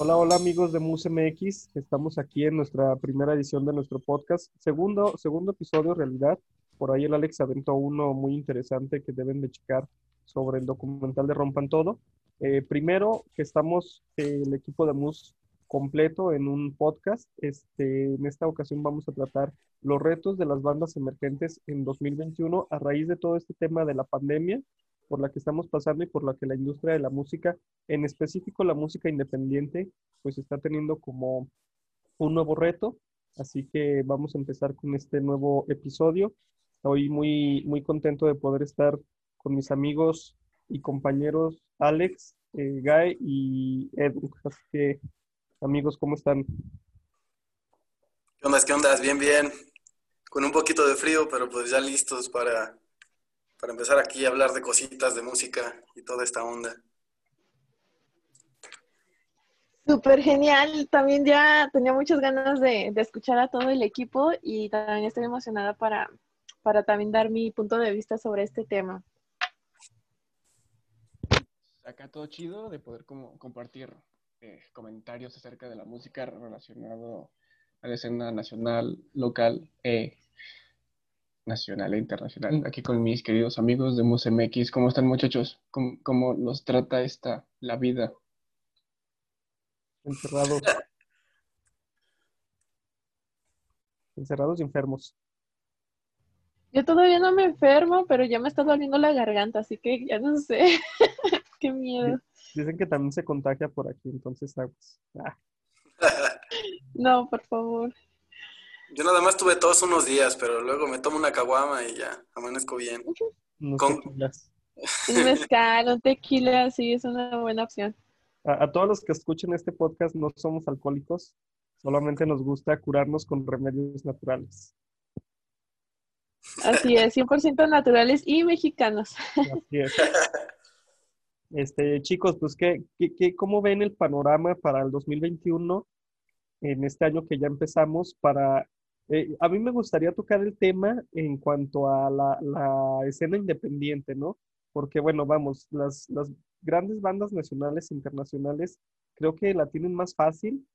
Hola, hola amigos de MusMX. Estamos aquí en nuestra primera edición de nuestro podcast. Segundo, segundo episodio, realidad. Por ahí el Alex aventó uno muy interesante que deben de checar sobre el documental de Rompan Todo. Eh, primero, que estamos eh, el equipo de Mus completo en un podcast. Este, en esta ocasión vamos a tratar los retos de las bandas emergentes en 2021 a raíz de todo este tema de la pandemia por la que estamos pasando y por la que la industria de la música, en específico la música independiente, pues está teniendo como un nuevo reto. Así que vamos a empezar con este nuevo episodio. Estoy muy, muy contento de poder estar con mis amigos y compañeros Alex, eh, Guy y Edu. Así que, amigos, ¿cómo están? ¿Qué onda? ¿Qué onda? Bien, bien. Con un poquito de frío, pero pues ya listos para para empezar aquí a hablar de cositas de música y toda esta onda. Súper genial. También ya tenía muchas ganas de, escuchar a todo el equipo y también estoy emocionada para, para también dar mi punto de vista sobre este tema. Acá todo chido de poder como compartir eh, comentarios acerca de la música relacionado a la escena nacional, local e nacional e internacional. Aquí con mis queridos amigos de MusMX. ¿Cómo están muchachos? ¿Cómo, cómo nos trata esta, la vida? Encerrados. Encerrados y enfermos. Yo todavía no me enfermo, pero ya me está doliendo la garganta, así que ya no sé. Qué miedo. Dicen que también se contagia por aquí, entonces Ah. No, por favor. Yo nada más tuve todos unos días, pero luego me tomo una caguama y ya, amanezco bien. Con... Un mezcal, un tequila, sí, es una buena opción. A, todos los que escuchen este podcast no somos alcohólicos, solamente nos gusta curarnos con remedios naturales. Así es, 100% naturales y mexicanos. Así es. Este, chicos, pues, ¿qué, qué, cómo ven el panorama para el 2021 en este año que ya empezamos para eh, a mí me gustaría tocar el tema en cuanto a la, escena independiente, ¿no? Porque, bueno, vamos, las, grandes bandas nacionales e internacionales creo que la tienen más fácil.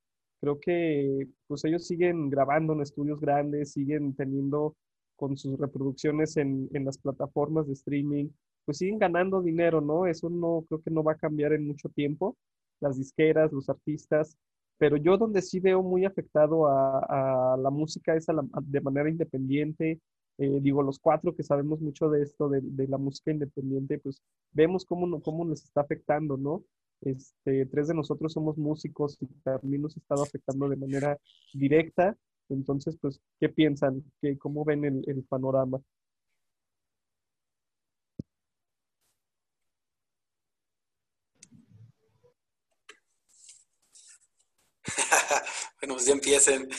Creo que pues ellos siguen grabando en estudios grandes, siguen teniendo con sus reproducciones en, en las plataformas de streaming, pues siguen ganando dinero, ¿no? Eso no creo que no va a cambiar en mucho tiempo. Las disqueras, los artistas, pero yo donde sí veo muy afectado a, la música es de manera independiente. Eh, digo, los cuatro que sabemos mucho de esto, de, la música independiente, pues vemos cómo, cómo nos está afectando, ¿no? Este, tres de nosotros somos músicos y también nos ha estado afectando de manera directa. Entonces, pues, ¿qué piensan? ¿Qué, ¿Cómo ven el panorama? Bueno, pues ya empiecen.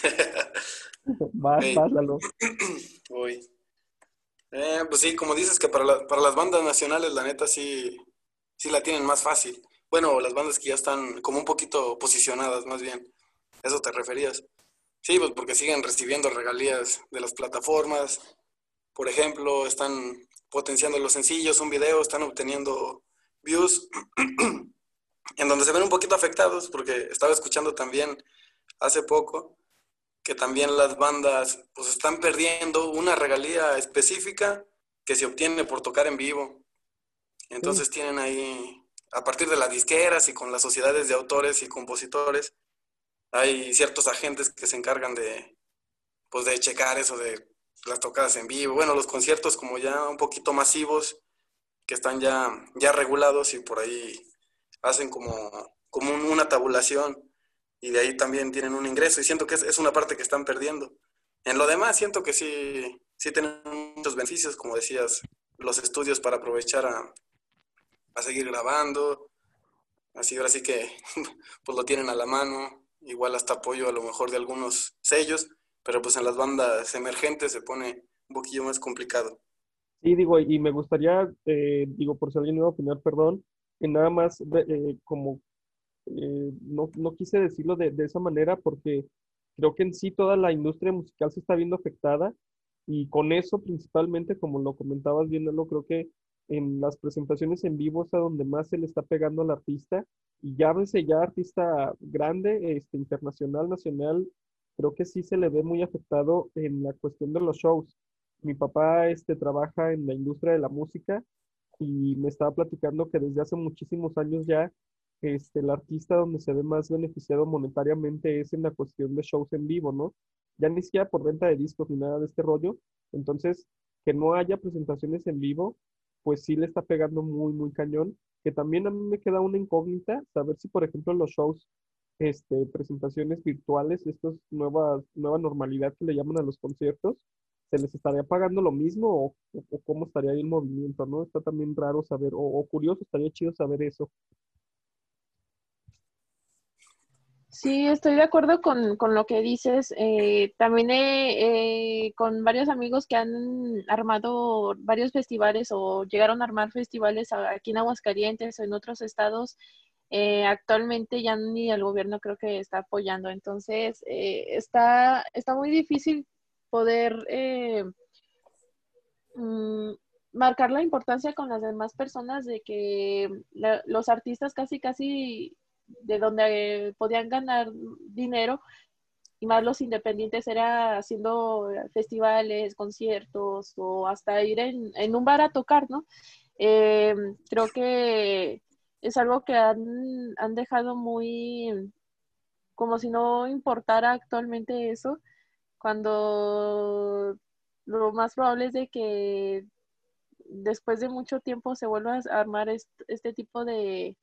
Más, Voy. Eh, pues sí, como dices que para, las bandas nacionales, la neta sí, sí la tienen más fácil. Bueno, las bandas que ya están como un poquito posicionadas, más bien. ¿Eso te referías? Sí, pues porque siguen recibiendo regalías de las plataformas. Por ejemplo, están potenciando los sencillos, un video, están obteniendo views. en donde se ven un poquito afectados, porque estaba escuchando también hace poco que también las bandas pues están perdiendo una regalía específica que se obtiene por tocar en vivo. Entonces tienen ahí, a partir de las disqueras y con las sociedades de autores y compositores, hay ciertos agentes que se encargan de, pues de checar eso de las tocadas en vivo. Bueno, los conciertos como ya un poquito masivos, que están ya, ya regulados y por ahí hacen como, como una tabulación y de ahí también tienen un ingreso y siento que es, una parte que están perdiendo. En lo demás siento que sí, sí tienen muchos beneficios, como decías, los estudios para aprovechar a, a seguir grabando, así ahora sí que pues lo tienen a la mano, igual hasta apoyo a lo mejor de algunos sellos, pero pues en las bandas emergentes se pone un poquillo más complicado. Sí, digo, y me gustaría, eh, digo, por si alguien iba a opinar, perdón, que nada más eh, como, eh, no, no, quise decirlo de, de, esa manera porque creo que en sí toda la industria musical se está viendo afectada y con eso principalmente, como lo comentabas bien, creo que en las presentaciones en vivo es a donde más se le está pegando al artista. Y llámese ya artista grande, este, internacional, nacional, creo que sí se le ve muy afectado en la cuestión de los shows. Mi papá este, trabaja en la industria de la música y me estaba platicando que desde hace muchísimos años ya este, el artista donde se ve más beneficiado monetariamente es en la cuestión de shows en vivo, ¿no? Ya ni siquiera por venta de discos ni nada de este rollo. Entonces, que no haya presentaciones en vivo, pues sí le está pegando muy, muy cañón. Que también a mí me queda una incógnita, saber si, por ejemplo, los shows, este, presentaciones virtuales, esto es nueva, nueva normalidad que le llaman a los conciertos, ¿se les estaría pagando lo mismo o, cómo estaría ahí el movimiento, no? Está también raro saber, o curioso, estaría chido saber eso. Sí, estoy de acuerdo con, lo que dices. Eh, también eh, con varios amigos que han armado varios festivales o llegaron a armar festivales aquí en Aguascalientes o en otros estados. Eh, actualmente ya ni el gobierno creo que está apoyando. Entonces, está, está muy difícil poder mm, marcar la importancia con las demás personas de que los artistas casi, casi de donde podían ganar dinero y más los independientes era haciendo festivales, conciertos o hasta ir en, un bar a tocar, ¿no? Eh, creo que es algo que han, han dejado muy como si no importara actualmente eso, cuando lo más probable es de que después de mucho tiempo se vuelva a armar este tipo de,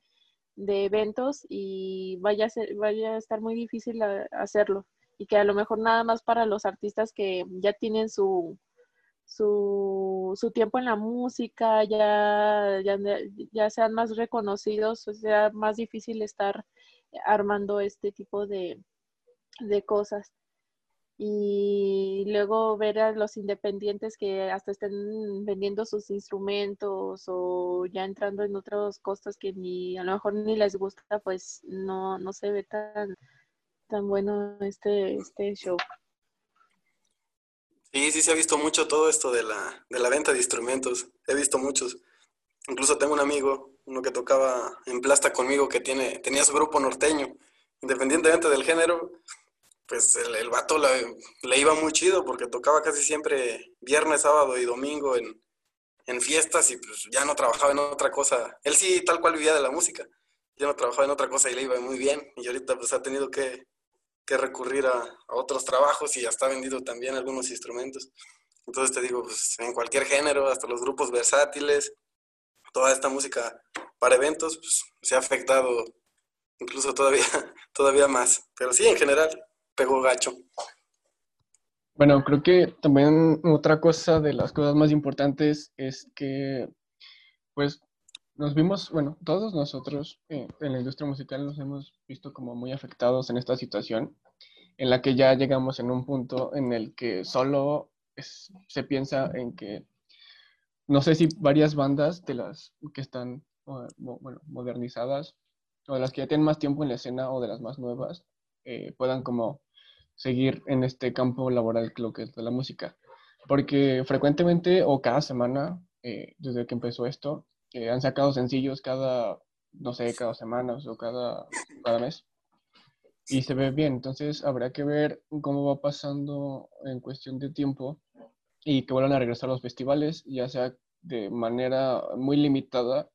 de eventos y vaya a, ser, vaya a estar muy difícil hacerlo. Y que a lo mejor nada más para los artistas que ya tienen su, su, su tiempo en la música, ya, ya, ya, sean más reconocidos, sea más difícil estar armando este tipo de, de cosas y luego ver a los independientes que hasta estén vendiendo sus instrumentos o ya entrando en otros costos que ni a lo mejor ni les gusta, pues no, no se ve tan, tan bueno este, este show. Sí, sí se ha visto mucho todo esto de la, de la venta de instrumentos. He visto muchos. Incluso tengo un amigo, uno que tocaba en plasta conmigo, que tiene, tenía su grupo norteño. Independientemente del género, pues el, el vato le, iba muy chido porque tocaba casi siempre viernes, sábado y domingo en, fiestas y pues ya no trabajaba en otra cosa. Él sí, tal cual vivía de la música. Ya no trabajaba en otra cosa y le iba muy bien. Y ahorita pues ha tenido que, recurrir a, otros trabajos y ya está vendido también algunos instrumentos. Entonces te digo, pues en cualquier género, hasta los grupos versátiles, toda esta música para eventos, pues se ha afectado incluso todavía, todavía más. Pero sí, en general, gacho. Bueno, creo que también otra cosa de las cosas más importantes es que, pues, nos vimos, bueno, todos nosotros eh, en la industria musical nos hemos visto como muy afectados en esta situación, en la que ya llegamos en un punto en el que solo se piensa en que, no sé si varias bandas de las que están, bueno, modernizadas, o de las que ya tienen más tiempo en la escena, o de las más nuevas, eh, puedan como seguir en este campo laboral lo que es de la música. Porque frecuentemente o cada semana, eh, desde que empezó esto, eh, han sacado sencillos cada, no sé, cada semana o cada, cada mes. Y se ve bien, entonces habrá que ver cómo va pasando en cuestión de tiempo y que vuelvan a regresar a los festivales, ya sea de manera muy limitada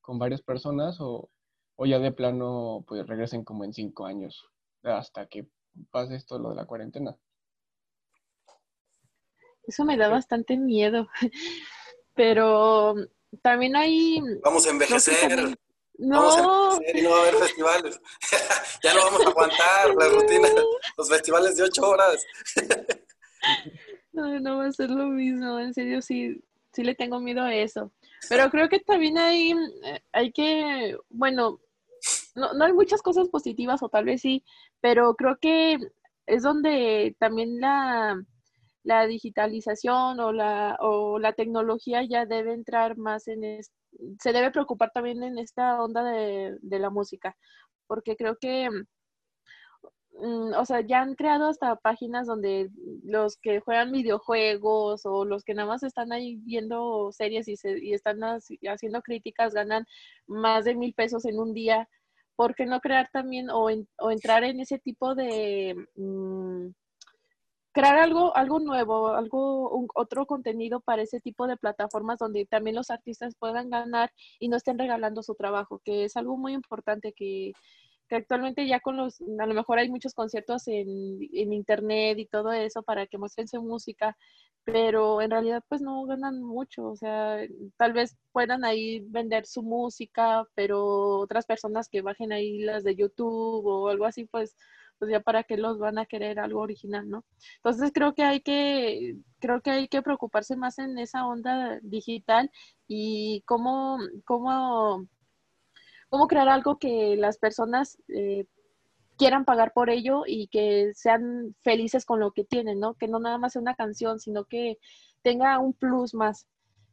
con varias personas o, o ya de plano pues regresen como en cinco años hasta que pase esto lo de la cuarentena. Eso me da bastante miedo, pero también hay... Vamos a envejecer. No. Vamos a envejecer y no va a haber festivales. ya no vamos a aguantar la rutina, los festivales de ocho horas. no, no va a ser lo mismo, en serio sí, sí le tengo miedo a eso. Pero creo que también hay, eh, hay que, bueno, no, no hay muchas cosas positivas o tal vez sí, pero creo que es donde también la, digitalización o la, o la tecnología ya debe entrar más en, se debe preocupar también en esta onda de, de la música, porque creo que mm, o sea, ya han creado hasta páginas donde los que juegan videojuegos o los que nada más están ahí viendo series y, se, y están haciendo críticas ganan más de mil pesos en un día. ¿Por qué no crear también o, o entrar en ese tipo de... Mm, crear algo, algo nuevo, algo, un, otro contenido para ese tipo de plataformas donde también los artistas puedan ganar y no estén regalando su trabajo, que es algo muy importante que, actualmente ya con los, a lo mejor hay muchos conciertos en, en, internet y todo eso para que muestren su música, pero en realidad pues no ganan mucho, o sea, tal vez puedan ahí vender su música, pero otras personas que bajen ahí las de YouTube o algo así, pues pues ya para qué los van a querer algo original, ¿no? Entonces creo que hay que, creo que hay que preocuparse más en esa onda digital y cómo, cómo, cómo crear algo que las personas eh, quieran pagar por ello y que sean felices con lo que tienen, ¿no? Que no nada más sea una canción, sino que tenga un plus más.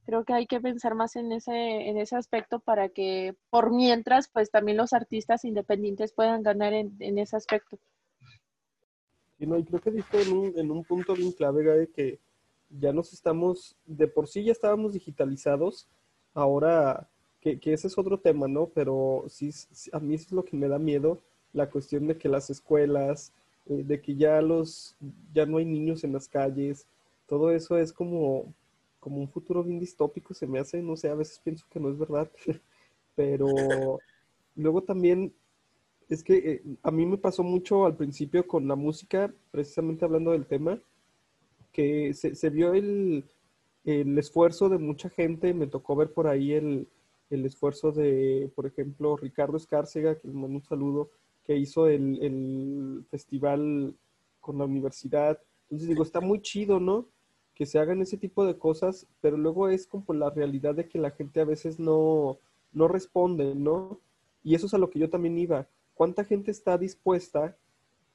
Creo que hay que pensar más en ese, en ese aspecto para que por mientras, pues también los artistas independientes puedan ganar en, en ese aspecto. Y no, y creo que diste en un, en un punto bien clave, de que ya nos estamos, de por sí ya estábamos digitalizados, ahora, que, que ese es otro tema, ¿no? Pero sí, a mí es lo que me da miedo, la cuestión de que las escuelas, eh, de que ya los, ya no hay niños en las calles, todo eso es como, como un futuro bien distópico, se me hace, no sé, a veces pienso que no es verdad, pero luego también es que eh, a mí me pasó mucho al principio con la música, precisamente hablando del tema, que se, vio el, esfuerzo de mucha gente, me tocó ver por ahí el, esfuerzo de, por ejemplo, Ricardo Escárcega, que le mando un saludo, que hizo el, el festival con la universidad. Entonces digo, está muy chido, ¿no? Que se hagan ese tipo de cosas, pero luego es como la realidad de que la gente a veces no, no responde, ¿no? Y eso es a lo que yo también iba ¿cuánta gente está dispuesta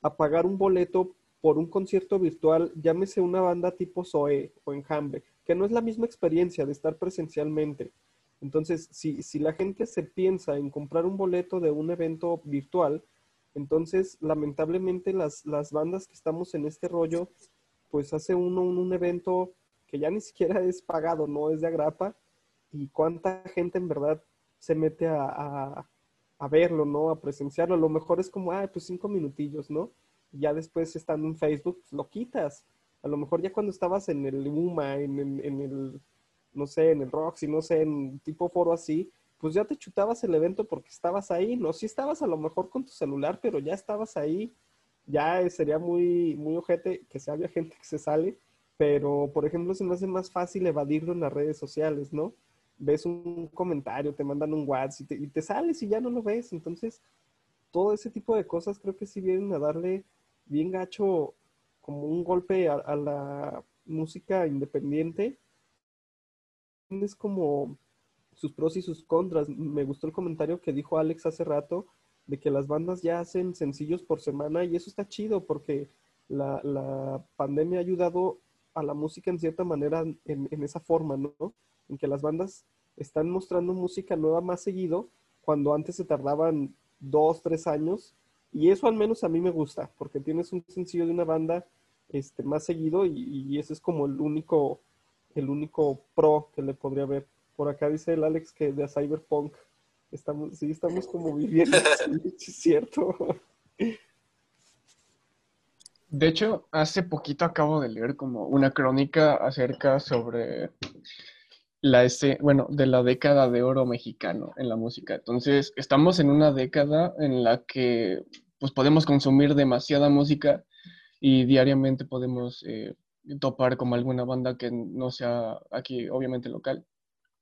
a pagar un boleto por un concierto virtual, llámese una banda tipo Zoe o Enjambre, que no es la misma experiencia de estar presencialmente? Entonces, si, si la gente se piensa en comprar un boleto de un evento virtual, entonces lamentablemente las, las bandas que estamos en este rollo, pues hace uno un, evento que ya ni siquiera es pagado, no es de agrapa, y cuánta gente en verdad se mete a a verlo, ¿no? A presenciarlo. A lo mejor es como, ah, pues cinco minutillos, ¿no? Y ya después estando en Facebook, pues, lo quitas. A lo mejor ya cuando estabas en el UMA, en, el, no sé, en el Roxy, no sé, en tipo foro así, pues ya te chutabas el evento porque estabas ahí, ¿no? Sí estabas a lo mejor con tu celular, pero ya estabas ahí. Ya sería muy, muy ojete que se haya gente que se sale, pero por ejemplo se me hace más fácil evadirlo en las redes sociales, ¿no? ves un comentario, te mandan un WhatsApp y te, sales y ya no lo ves. Entonces, todo ese tipo de cosas creo que sí vienen a darle bien gacho como un golpe a, la música independiente. Es como sus pros y sus contras. Me gustó el comentario que dijo Alex hace rato de que las bandas ya hacen sencillos por semana y eso está chido porque la, pandemia ha ayudado a la música en cierta manera en, en esa forma, ¿no? en que las bandas están mostrando música nueva más seguido, cuando antes se tardaban dos, tres años. Y eso al menos a mí me gusta, porque tienes un sencillo de una banda este, más seguido y, ese es como el único, el único pro que le podría haber. Por acá dice el Alex que de Cyberpunk estamos, sí estamos como viviendo, es cierto. De hecho, hace poquito acabo de leer como una crónica acerca sobre la ese, bueno, de la década de oro mexicano en la música. Entonces, estamos en una década en la que pues podemos consumir demasiada música y diariamente podemos eh, topar como alguna banda que no sea aquí, obviamente local,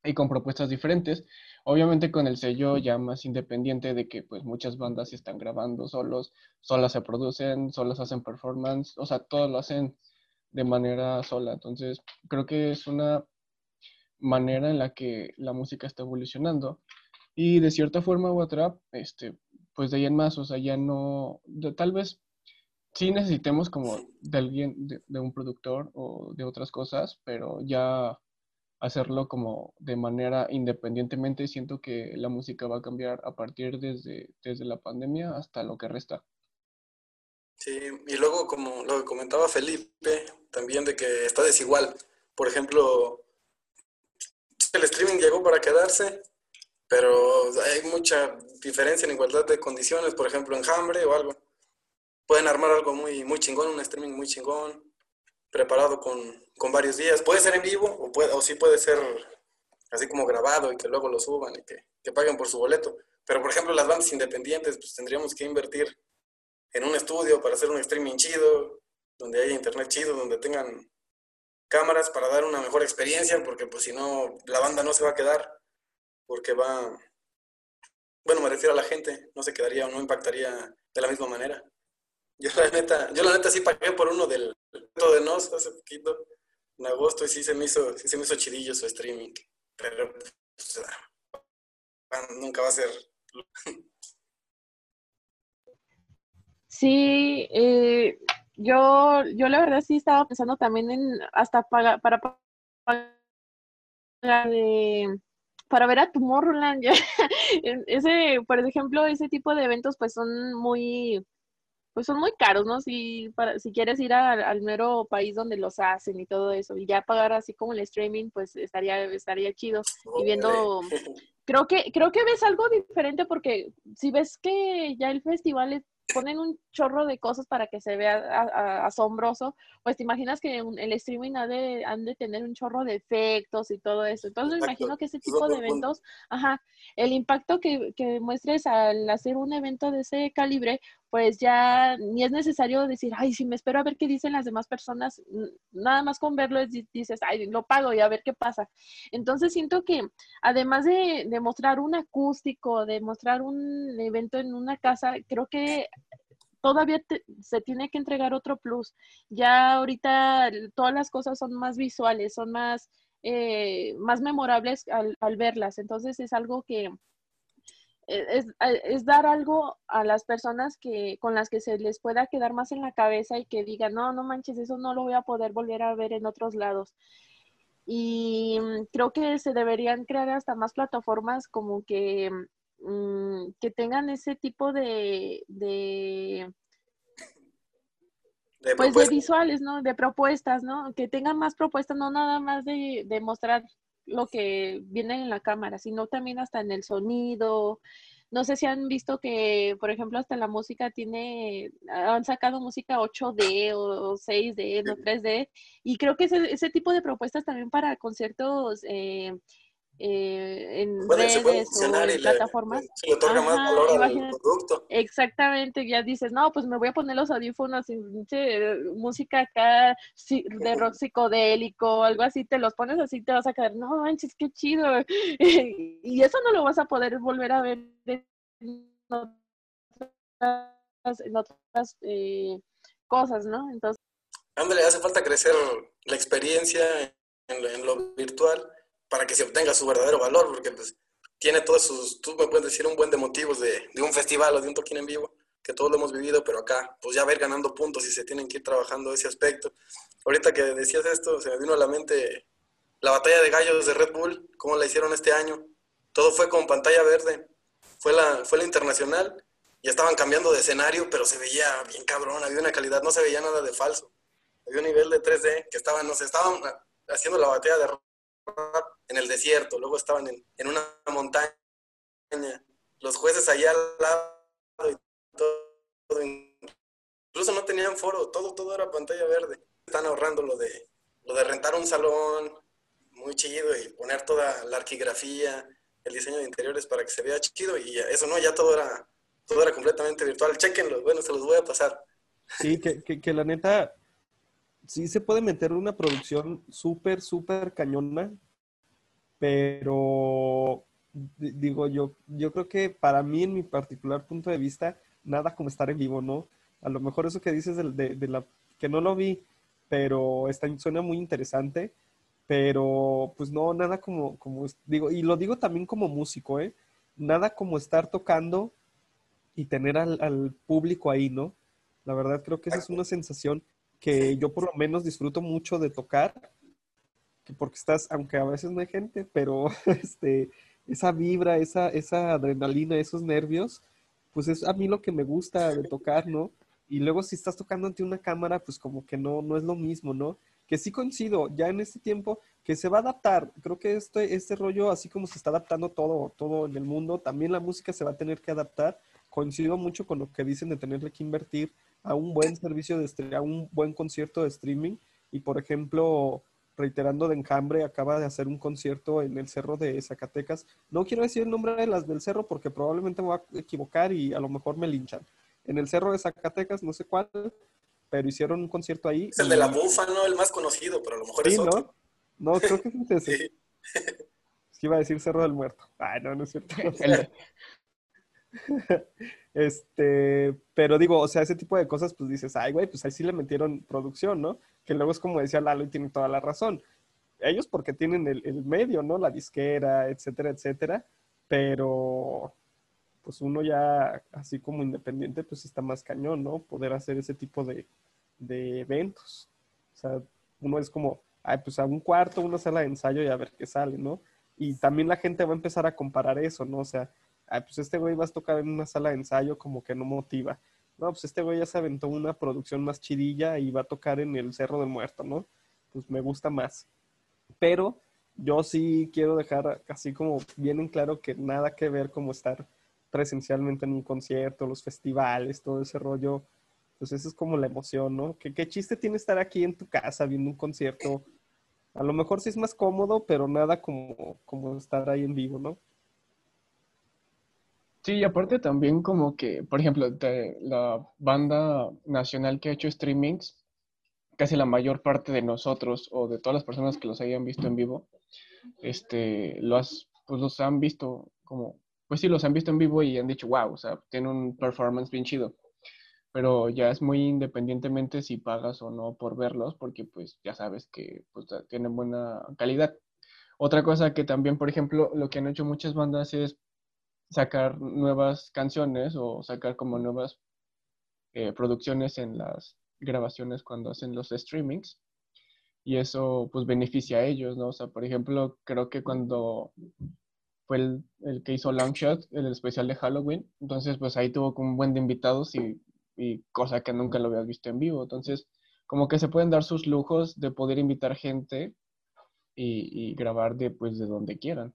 y con propuestas diferentes. Obviamente con el sello ya más independiente de que pues muchas bandas están grabando solos, solas se producen, solas hacen performance, o sea, todo lo hacen de manera sola. Entonces, creo que es una manera en la que la música está evolucionando. Y de cierta forma u este, pues de ahí en más, o sea, ya no, tal vez sí necesitemos como de alguien, de, un productor o de otras cosas, pero ya hacerlo como de manera independientemente, siento que la música va a cambiar a partir desde, desde la pandemia hasta lo que resta. Sí, y luego como lo que comentaba Felipe, también de que está desigual. Por ejemplo, el streaming llegó para quedarse, pero hay mucha diferencia en igualdad de condiciones, por ejemplo, en Hambre o algo. Pueden armar algo muy, muy chingón, un streaming muy chingón, preparado con, con varios días. Puede ser en vivo o, puede, o sí puede ser así como grabado y que luego lo suban y que, que paguen por su boleto. Pero, por ejemplo, las bandas independientes, pues tendríamos que invertir en un estudio para hacer un streaming chido, donde haya internet chido, donde tengan cámaras para dar una mejor experiencia, porque pues si no, la banda no se va a quedar, porque va, bueno, me refiero a la gente, no se quedaría o no impactaría de la misma manera. Yo la neta, yo la neta sí pagué por uno del de Nos hace poquito, en agosto, y sí se me hizo, sí se me hizo chidillo su streaming, pero pues, ah, nunca va a ser Sí, eh, yo, yo la verdad sí estaba pensando también en hasta pagar, para pagar para ver a Tomorrowland. ese, por ejemplo, ese tipo de eventos pues son muy, pues son muy caros, ¿no? Si, para, si quieres ir al mero país donde los hacen y todo eso, y ya pagar así como el streaming, pues estaría, estaría chido. Y viendo, creo que, creo que ves algo diferente porque si ves que ya el festival es ponen un chorro de cosas para que se vea asombroso, pues te imaginas que el streaming ha de, han de tener un chorro de efectos y todo eso. Entonces me imagino que ese tipo de eventos, ajá, el impacto que, que muestres al hacer un evento de ese calibre, pues ya ni es necesario decir, ay, si me espero a ver qué dicen las demás personas, nada más con verlo dices, ay, lo pago y a ver qué pasa. Entonces siento que además de, de mostrar un acústico, de mostrar un evento en una casa, creo que todavía se tiene que entregar otro plus. Ya ahorita todas las cosas son más visuales, son más, eh, más memorables al, al verlas. Entonces es algo que, es, es, dar algo a las personas que con las que se les pueda quedar más en la cabeza y que digan, no, no manches, eso no lo voy a poder volver a ver en otros lados. Y mm, creo que se deberían crear hasta más plataformas como que, mm, que tengan ese tipo de, de pues de visuales, ¿no? De propuestas, ¿no? Que tengan más propuestas, no nada más de, de mostrar lo que viene en la cámara, sino también hasta en el sonido. No sé si han visto que, por ejemplo, hasta la música tiene, han sacado música 8D o 6D, no 3D, y creo que ese, ese tipo de propuestas también para conciertos eh, eh, en redes o en plataformas. Se le otorga más valor al producto. Exactamente, ya dices, no, pues me voy a poner los audífonos y música acá de rock psicodélico, algo así, te los pones así, te vas a quedar, no manches, qué chido. y eso no lo vas a poder volver a ver en otras, eh, cosas, ¿no? Entonces. Ándale, hace falta crecer la experiencia en lo virtual para que se obtenga su verdadero valor, porque pues tiene todos sus, tú me puedes decir un buen de motivos de, de un festival o de un toquín en vivo, que todos lo hemos vivido, pero acá, pues ya ver ganando puntos y se tienen que ir trabajando ese aspecto. Ahorita que decías esto, se me vino a la mente la batalla de gallos de Red Bull, cómo la hicieron este año. Todo fue con pantalla verde. Fue la, fue la internacional, ya estaban cambiando de escenario, pero se veía bien cabrón, había una calidad, no se veía nada de falso. Había un nivel de 3D que estaban, no sé, estaban haciendo la batalla de en el desierto, luego estaban en, una montaña, los jueces allá al lado y todo, incluso no tenían foro, todo, todo era pantalla verde. Están ahorrando lo de, lo de rentar un salón muy chido y poner toda la arquigrafía, el diseño de interiores para que se vea chido y eso no, ya todo era, todo era completamente virtual. Chequenlo, bueno, se los voy a pasar. Sí, que, que la neta, sí se puede meter una producción súper, súper cañona, pero digo yo, yo creo que para mí, en mi particular punto de vista, nada como estar en vivo, ¿no? A lo mejor eso que dices de, de, la que no lo vi, pero está, suena muy interesante, pero pues no, nada como, como, digo, y lo digo también como músico, ¿eh? Nada como estar tocando y tener al, al público ahí, ¿no? La verdad creo que esa es una sensación que yo por lo menos disfruto mucho de tocar, que porque estás, aunque a veces no hay gente, pero este, esa vibra, esa, esa adrenalina, esos nervios, pues es a mí lo que me gusta de tocar, ¿no? y luego si estás tocando ante una cámara, pues como que no, no es lo mismo, ¿no? Que sí coincido, ya en este tiempo, que se va a adaptar. Creo que este, este rollo, así como se está adaptando todo, todo en el mundo, también la música se va a tener que adaptar. Coincido mucho con lo que dicen de tenerle que invertir a un buen servicio de a un buen concierto de streaming. Y por ejemplo, reiterando de Enjambre, acaba de hacer un concierto en el Cerro de Zacatecas. No quiero decir el nombre de las del cerro porque probablemente me voy a equivocar y a lo mejor me linchan. En el Cerro de Zacatecas, no sé cuál, pero hicieron un concierto ahí. Es el de la bufa, ¿no? El más conocido, pero a lo mejor es otro. ¿no? No, creo que es ese. sí. Es que iba a decir Cerro del Muerto. Ay, no, no es cierto. este, pero digo, o sea, ese tipo de cosas, pues dices, ay, güey, pues ahí sí le metieron producción, ¿no? Que luego es como decía Lalo y tiene toda la razón. Ellos porque tienen el, medio, ¿no? La disquera, etcétera, etcétera. Pero, pues uno ya, así como independiente, pues está más cañón, ¿no? Poder hacer ese tipo de, de eventos. O sea, uno es como, ay, pues a un cuarto, una sala de ensayo y a ver qué sale, ¿no? Y también la gente va a empezar a comparar eso, ¿no? O sea, ay, pues este güey va a tocar en una sala de ensayo como que no motiva. No, pues este güey ya se aventó una producción más chidilla y va a tocar en el Cerro del Muerto, ¿no? Pues me gusta más. Pero yo sí quiero dejar así como bien en claro que nada que ver como estar presencialmente en un concierto, los festivales, todo ese rollo. Pues eso es como la emoción, ¿no? ¿Qué, qué chiste tiene estar aquí en tu casa viendo un concierto? A lo mejor sí es más cómodo, pero nada como, como estar ahí en vivo, ¿no? Sí, y aparte también como que, por ejemplo, la banda nacional que ha hecho streamings, casi la mayor parte de nosotros o de todas las personas que los hayan visto en vivo, este, los, pues los han visto como, pues sí, los han visto en vivo y han dicho, wow, o sea, tiene un performance bien chido. Pero ya es muy independientemente si pagas o no por verlos, porque pues ya sabes que pues, tienen buena calidad. Otra cosa que también, por ejemplo, lo que han hecho muchas bandas es sacar nuevas canciones o sacar como nuevas eh, producciones en las grabaciones cuando hacen los streamings y eso pues beneficia a ellos, ¿no? O sea, por ejemplo, creo que cuando fue el, el que hizo Longshot, el especial de Halloween, entonces pues ahí tuvo un buen de invitados y, y cosa que nunca lo habías visto en vivo, entonces como que se pueden dar sus lujos de poder invitar gente y, y grabar de pues de donde quieran.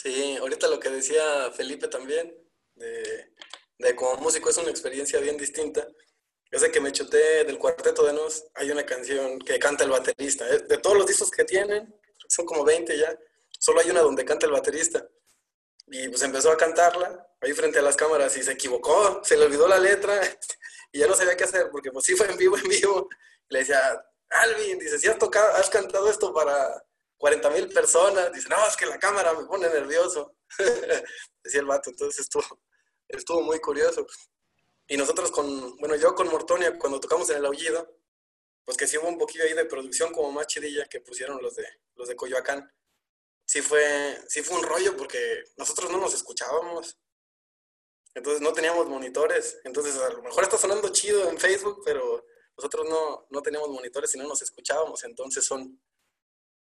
Sí, ahorita lo que decía Felipe también, de, de como músico es una experiencia bien distinta. Es de que me chuté del Cuarteto de Nos, hay una canción que canta el baterista. De todos los discos que tienen, son como 20 ya, solo hay una donde canta el baterista. Y pues empezó a cantarla ahí frente a las cámaras y se equivocó, se le olvidó la letra y ya no sabía qué hacer porque pues sí fue en vivo, en vivo. le decía, Alvin, dice, si has tocado, has cantado esto para, 40 mil personas, dice, no, es que la cámara me pone nervioso, decía el vato, entonces estuvo, estuvo muy curioso. Y nosotros con, bueno, yo con Mortonia, cuando tocamos en el aullido, pues que sí hubo un poquillo ahí de producción como más chidilla que pusieron los de, los de Coyoacán. Sí fue, sí fue un rollo porque nosotros no nos escuchábamos. Entonces no teníamos monitores. Entonces a lo mejor está sonando chido en Facebook, pero nosotros no, no teníamos monitores y no nos escuchábamos. Entonces son,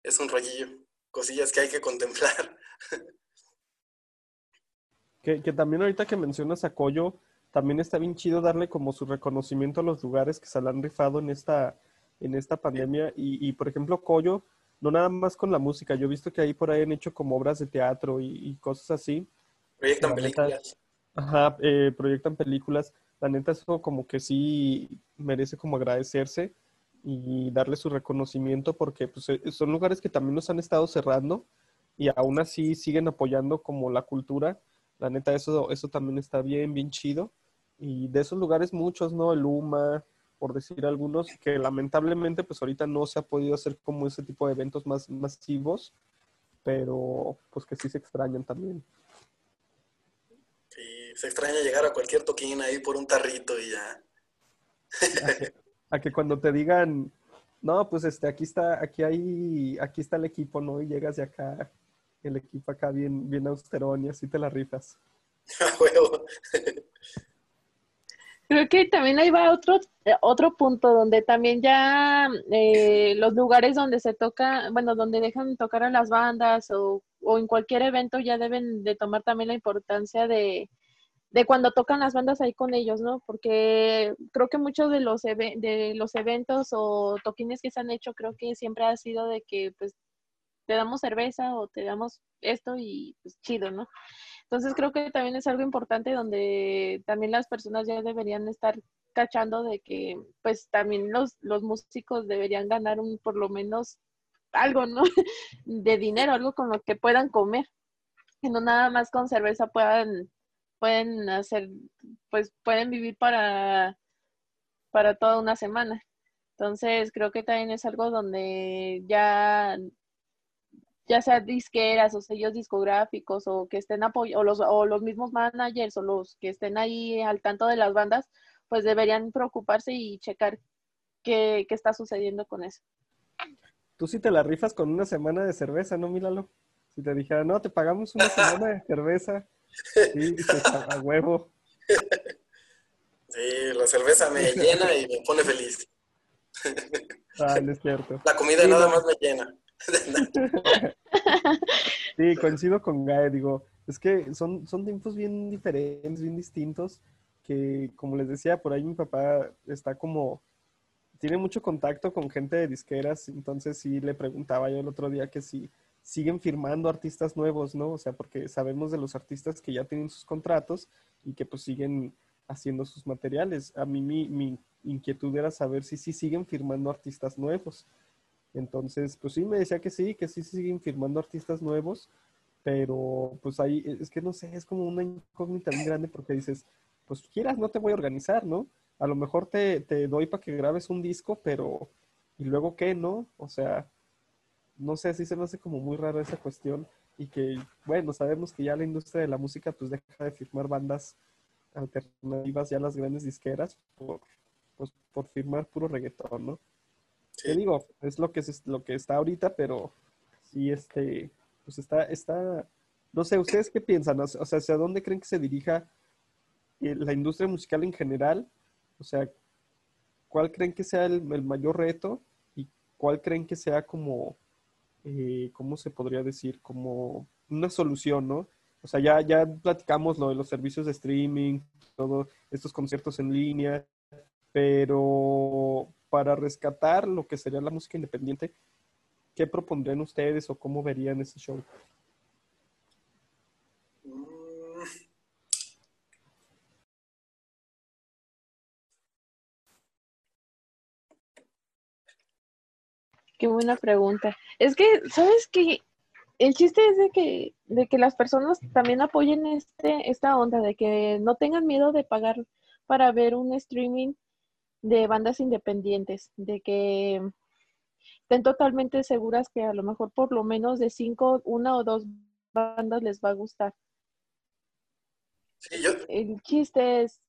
es un rollillo, cosillas que hay que contemplar. Que, que, también ahorita que mencionas a Coyo, también está bien chido darle como su reconocimiento a los lugares que se le han rifado en esta, en esta pandemia. Y, y, por ejemplo, Coyo, no nada más con la música, yo he visto que ahí por ahí han hecho como obras de teatro y, y cosas así. Proyectan películas. Ajá, eh, proyectan películas. La neta, eso como que sí merece como agradecerse y darle su reconocimiento porque pues, eh, son lugares que también nos han estado cerrando y aún así siguen apoyando como la cultura. La neta, eso, eso también está bien, bien chido. Y de esos lugares muchos, ¿no? El UMA, por decir algunos, que lamentablemente pues ahorita no se ha podido hacer como ese tipo de eventos más masivos, pero pues que sí se extrañan también. Sí, se extraña llegar a cualquier toquín ahí por un tarrito y ya. a que cuando te digan, no, pues este, aquí está, aquí hay, aquí está el equipo, ¿no? Y llegas de acá, el equipo acá bien, bien austerón y así te la rifas. Creo que también ahí va otro, otro punto donde también ya eh, los lugares donde se toca, bueno, donde dejan tocar a las bandas o, o en cualquier evento ya deben de tomar también la importancia de, de cuando tocan las bandas ahí con ellos, ¿no? Porque creo que muchos de los, de los eventos o toquines que se han hecho, creo que siempre ha sido de que pues te damos cerveza o te damos esto y pues chido, ¿no? Entonces creo que también es algo importante donde también las personas ya deberían estar cachando de que pues también los, los músicos deberían ganar un por lo menos algo, ¿no? De dinero, algo con lo que puedan comer. Que no nada más con cerveza puedan, pueden hacer, pues pueden vivir para, para toda una semana. Entonces creo que también es algo donde ya ya sea disqueras o sellos discográficos o que estén apoyando, o los, o los mismos managers o los que estén ahí al tanto de las bandas, pues deberían preocuparse y checar qué, qué está sucediendo con eso. Tú sí te la rifas con una semana de cerveza, ¿no, Míralo? Si te dijera, no, te pagamos una semana de cerveza, sí, a huevo. Sí, la cerveza me llena y me pone feliz. Ah, no es cierto. La comida nada más me llena. sí, coincido con Gae, digo, es que son, son tiempos bien diferentes, bien distintos, que como les decía, por ahí mi papá está como, tiene mucho contacto con gente de disqueras, entonces sí le preguntaba yo el otro día que si siguen firmando artistas nuevos, ¿no? O sea, porque sabemos de los artistas que ya tienen sus contratos y que pues siguen haciendo sus materiales. A mí mi, mi inquietud era saber si sí siguen firmando artistas nuevos. Entonces, pues sí, me decía que sí, que sí siguen firmando artistas nuevos, pero pues ahí es que no sé, es como una incógnita muy grande porque dices, pues quieras, no te voy a organizar, ¿no? A lo mejor te, te doy para que grabes un disco, pero ¿y luego qué, no? O sea, no sé, sí se me hace como muy rara esa cuestión y que, bueno, sabemos que ya la industria de la música pues deja de firmar bandas alternativas ya las grandes disqueras por, pues, por firmar puro reggaetón, ¿no? Te digo, es lo que es lo que está ahorita, pero sí, este, pues está, está, no sé, ¿ustedes qué piensan? O sea, ¿hacia dónde creen que se dirija eh, la industria musical en general? O sea, ¿cuál creen que sea el, mayor reto y cuál creen que sea como, eh, ¿cómo se podría decir? Como una solución, ¿no? O sea, ya, ya platicamos lo de los servicios de streaming, todos estos conciertos en línea, pero para rescatar lo que sería la música independiente, ¿qué propondrían ustedes o cómo verían ese show? Qué buena pregunta. Es que, ¿sabes qué? El chiste es de que, de que las personas también apoyen este, esta onda, de que no tengan miedo de pagar para ver un streaming de bandas independientes, de que estén totalmente seguras que a lo mejor por lo menos de cinco, una o dos bandas les va a gustar. El chiste es,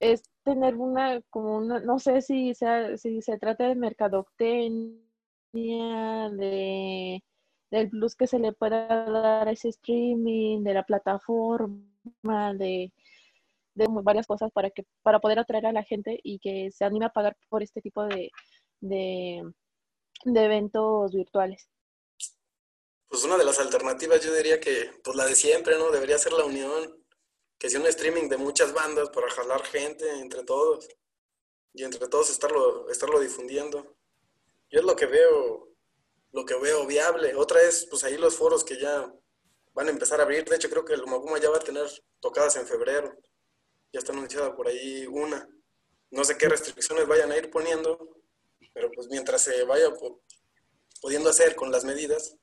es tener una, como una, no sé si, sea, si se trata de mercadotecnia, de, del plus que se le pueda dar a ese streaming, de la plataforma, de de varias cosas para que para poder atraer a la gente y que se anime a pagar por este tipo de, de, eventos virtuales. Pues una de las alternativas yo diría que pues la de siempre, ¿no? Debería ser la unión, que sea un streaming de muchas bandas para jalar gente entre todos y entre todos estarlo, estarlo difundiendo. Yo es lo que veo, lo que veo viable. Otra es, pues ahí los foros que ya van a empezar a abrir. De hecho, creo que el Maguma ya va a tener tocadas en febrero ya está anunciada por ahí una. No sé qué restricciones vayan a ir poniendo, pero pues mientras se vaya pudiendo hacer con las medidas,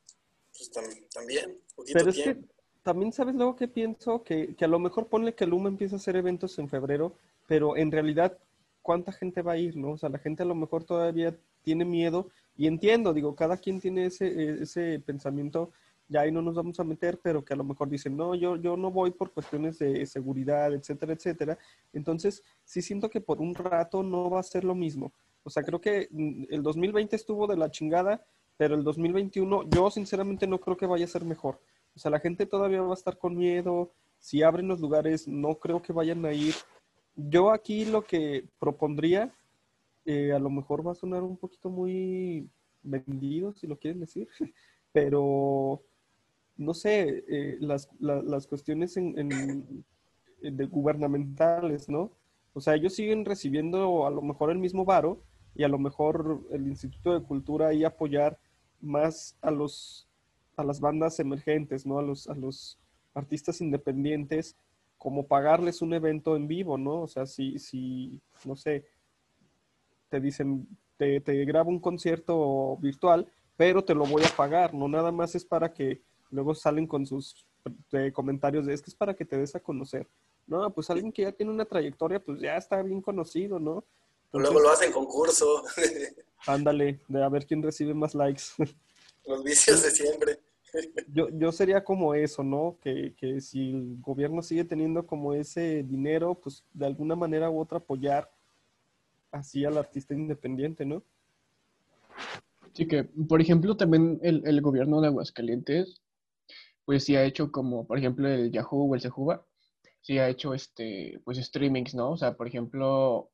pues también, pero es que también sabes luego que pienso que, que a lo mejor ponle que el UMA empieza a hacer eventos en febrero, pero en realidad, ¿cuánta gente va a ir, no? O sea, la gente a lo mejor todavía tiene miedo y entiendo, digo, cada quien tiene ese, ese pensamiento ya ahí no nos vamos a meter, pero que a lo mejor dicen, no, yo, yo no voy por cuestiones de seguridad, etcétera, etcétera. Entonces, sí siento que por un rato no va a ser lo mismo. O sea, creo que mm, el 2020 estuvo de la chingada, pero el 2021 yo sinceramente no creo que vaya a ser mejor. O sea, la gente todavía va a estar con miedo. Si abren los lugares, no creo que vayan a ir. Yo aquí lo que propondría, eh, a lo mejor va a sonar un poquito muy vendido, si lo quieren decir, pero no sé, eh, las, las, cuestiones en, de gubernamentales, ¿no? O sea, ellos siguen recibiendo a lo mejor el mismo varo y a lo mejor el Instituto de Cultura ahí apoyar más a los a las bandas emergentes, ¿no? A los, a los artistas independientes, como pagarles un evento en vivo, ¿no? O sea, si, si no sé, te dicen, te, te grabo un concierto virtual, pero te lo voy a pagar, no nada más es para que luego salen con sus comentarios de es que es para que te des a conocer. No, pues alguien que ya tiene una trayectoria, pues ya está bien conocido, ¿no? luego lo hacen concurso. ándale, de a ver quién recibe más likes. Los vicios de siempre. Yo, yo sería como eso, ¿no? Que, que si el gobierno sigue teniendo como ese dinero, pues de alguna manera u otra apoyar así al artista independiente, ¿no? Sí, que, por ejemplo, también el, gobierno de Aguascalientes, pues sí ha hecho como, por ejemplo, el Yahoo o el Sejuba, sí ha hecho este, pues streamings, ¿no? O sea, por ejemplo,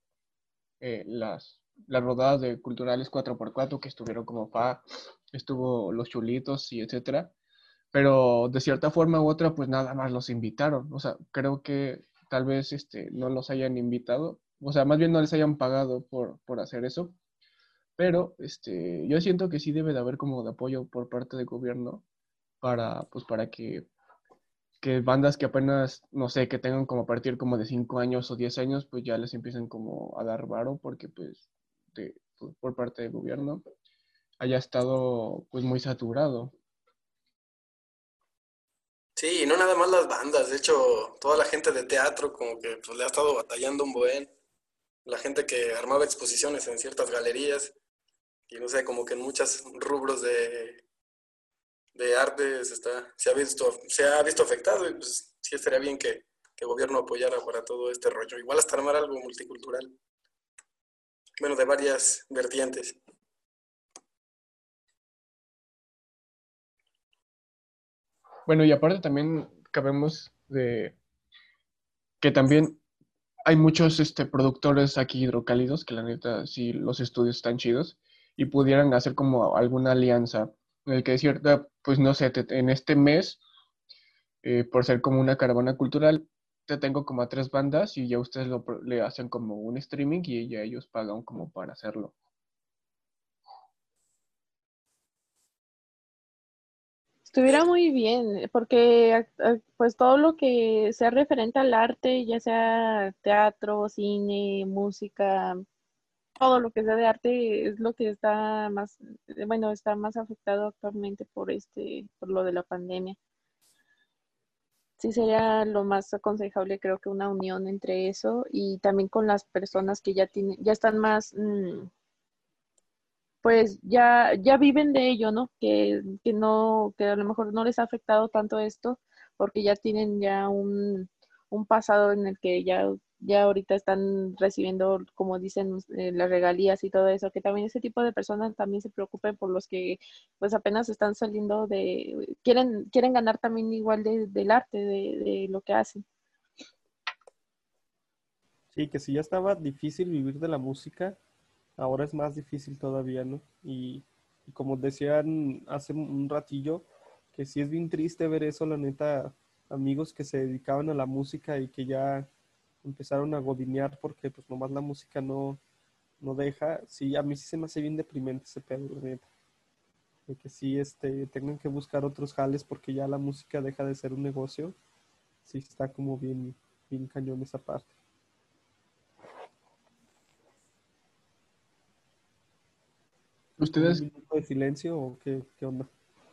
eh, las, las rodadas de culturales 4x4 que estuvieron como FA, estuvo Los Chulitos y etcétera, pero de cierta forma u otra, pues nada más los invitaron. O sea, creo que tal vez este, no los hayan invitado, o sea, más bien no les hayan pagado por, por hacer eso, pero este, yo siento que sí debe de haber como de apoyo por parte del gobierno para, pues, para que que bandas que apenas, no sé, que tengan como a partir como de 5 años o 10 años, pues ya les empiecen como a dar varo porque pues de, por parte del gobierno haya estado pues muy saturado. Sí, y no nada más las bandas, de hecho toda la gente de teatro como que pues, le ha estado batallando un buen, la gente que armaba exposiciones en ciertas galerías y no sé, como que en muchos rubros de, de arte se, está, se, ha visto, se ha visto afectado y pues sí estaría bien que, que el gobierno apoyara para todo este rollo. Igual hasta armar algo multicultural. Bueno, de varias vertientes. Bueno, y aparte también cabemos de que también hay muchos este, productores aquí hidrocálidos que la neta sí los estudios están chidos y pudieran hacer como alguna alianza en el que es cierta, pues no sé, en este mes, eh, por ser como una caravana cultural, te tengo como a tres bandas y ya ustedes lo, le hacen como un streaming y ya ellos pagan como para hacerlo. Estuviera muy bien, porque pues todo lo que sea referente al arte, ya sea teatro, cine, música, todo lo que sea de arte es lo que está más, bueno, está más afectado actualmente por este, por lo de la pandemia. Sí sería lo más aconsejable, creo que una unión entre eso y también con las personas que ya tienen, ya están más, mm, pues ya, ya viven de ello, ¿no? Que, que no, que a lo mejor no les ha afectado tanto esto, porque ya tienen ya un, un pasado en el que ya ya ahorita están recibiendo, como dicen, eh, las regalías y todo eso, que también ese tipo de personas también se preocupen por los que pues apenas están saliendo de, quieren, quieren ganar también igual del arte, de, lo que hacen. Sí, que si ya estaba difícil vivir de la música, ahora es más difícil todavía, ¿no? Y, como decían hace un ratillo, que sí es bien triste ver eso, la neta, amigos que se dedicaban a la música y que ya empezaron a godinear porque pues nomás la música no, no deja. Sí, a mí sí se me hace bien deprimente ese pedo, la neta. De que sí este, tengan que buscar otros jales porque ya la música deja de ser un negocio. Sí está como bien, bien cañón esa parte. ¿Ustedes? ¿Un minuto de silencio o qué, qué onda?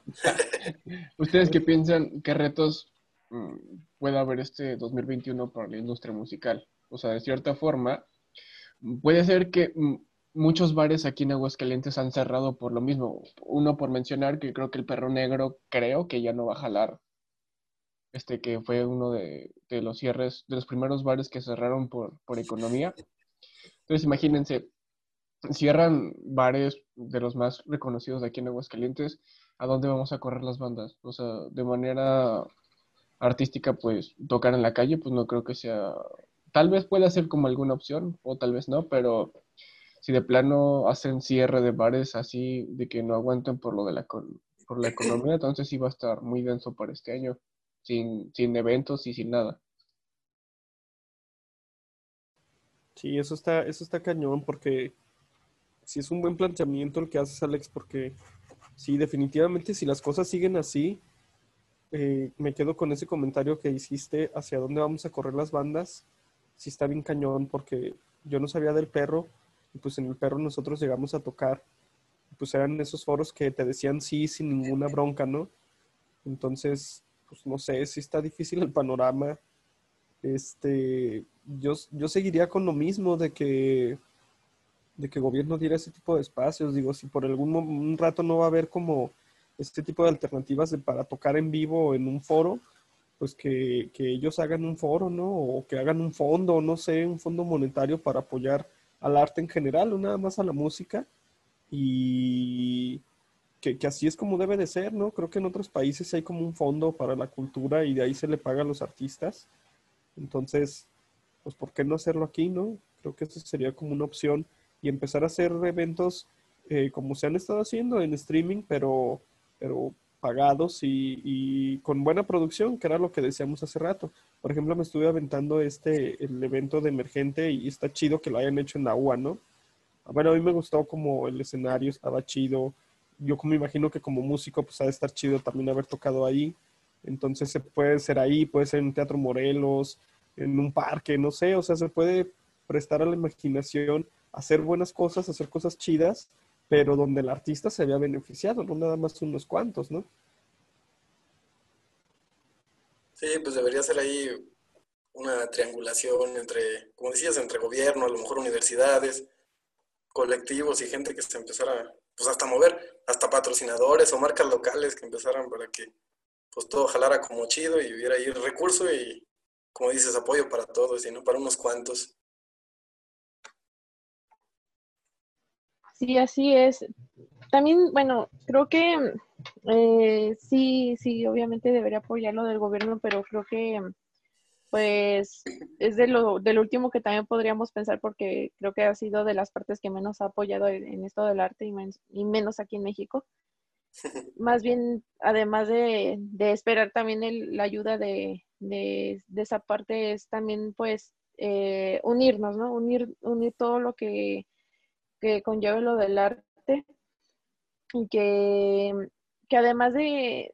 ¿Ustedes qué piensan? ¿Qué retos Mm, pueda haber este 2021 para la industria musical. O sea, de cierta forma, puede ser que mm, muchos bares aquí en Aguascalientes han cerrado por lo mismo. Uno por mencionar que creo que el Perro Negro creo que ya no va a jalar. Este que fue uno de, los cierres, de los primeros bares que cerraron por, por economía. Entonces imagínense, cierran bares de los más reconocidos de aquí en Aguascalientes, ¿a dónde vamos a correr las bandas? O sea, de manera artística, pues tocar en la calle, pues no creo que sea, tal vez pueda ser como alguna opción o tal vez no, pero si de plano hacen cierre de bares así, de que no aguanten por lo de la, por la economía, entonces sí va a estar muy denso para este año, sin, sin eventos y sin nada. Sí, eso está, eso está cañón porque sí es un buen planteamiento el que haces, Alex, porque sí, definitivamente si las cosas siguen así, eh, me quedo con ese comentario que hiciste hacia dónde vamos a correr las bandas. Sí está bien cañón porque yo no sabía del perro y pues en el perro nosotros llegamos a tocar. Pues eran esos foros que te decían sí sin ninguna bronca, ¿no? Entonces, pues no sé, si está difícil el panorama. Este, yo, yo seguiría con lo mismo de que de que el gobierno diera ese tipo de espacios. Digo, si por algún un rato no va a haber como este tipo de alternativas de, para tocar en vivo en un foro, pues que, que, ellos hagan un foro, ¿no? O que hagan un fondo, no sé, un fondo monetario para apoyar al arte en general, o nada más a la música. Y que, que, así es como debe de ser, ¿no? Creo que en otros países hay como un fondo para la cultura y de ahí se le paga a los artistas. Entonces, pues, ¿por qué no hacerlo aquí, no? Creo que eso sería como una opción y empezar a hacer eventos eh, como se han estado haciendo en streaming, pero pero pagados y, con buena producción, que era lo que decíamos hace rato. Por ejemplo, me estuve aventando este, el evento de Emergente y está chido que lo hayan hecho en la UA, ¿no? Bueno, a mí me gustó como el escenario estaba chido. Yo como imagino que como músico, pues ha de estar chido también haber tocado ahí. Entonces se puede ser ahí, puede ser en Teatro Morelos, en un parque, no sé, o sea, se puede prestar a la imaginación, hacer buenas cosas, hacer cosas chidas pero donde el artista se había beneficiado, no nada más unos cuantos, ¿no? Sí, pues debería ser ahí una triangulación entre, como decías, entre gobierno, a lo mejor universidades, colectivos y gente que se empezara, pues hasta mover, hasta patrocinadores o marcas locales que empezaran para que pues todo jalara como chido y hubiera ahí recurso y, como dices, apoyo para todos y no para unos cuantos. Sí, así es. También, bueno, creo que eh, sí, sí, obviamente debería apoyarlo del gobierno, pero creo que pues es de lo, del último que también podríamos pensar porque creo que ha sido de las partes que menos ha apoyado en, esto del arte y, menos aquí en México. Más bien, además de, esperar también la ayuda de, de, esa parte, es también pues eh, unirnos, ¿no? Unir, unir todo lo que que conlleve lo del arte y que, que además de,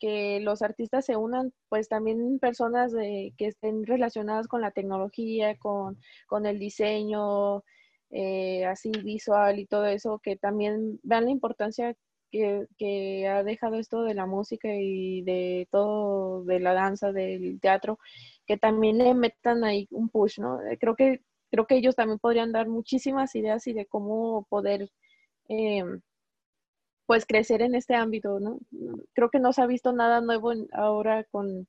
que los artistas se unan, pues también personas de, que estén relacionadas con la tecnología, con, el diseño, eh, así visual y todo eso, que también vean la importancia que, que, ha dejado esto de la música y de todo, de la danza, del teatro, que también le metan ahí un push, ¿no? Creo que creo que ellos también podrían dar muchísimas ideas y de cómo poder eh, pues crecer en este ámbito, ¿no? Creo que no se ha visto nada nuevo ahora con,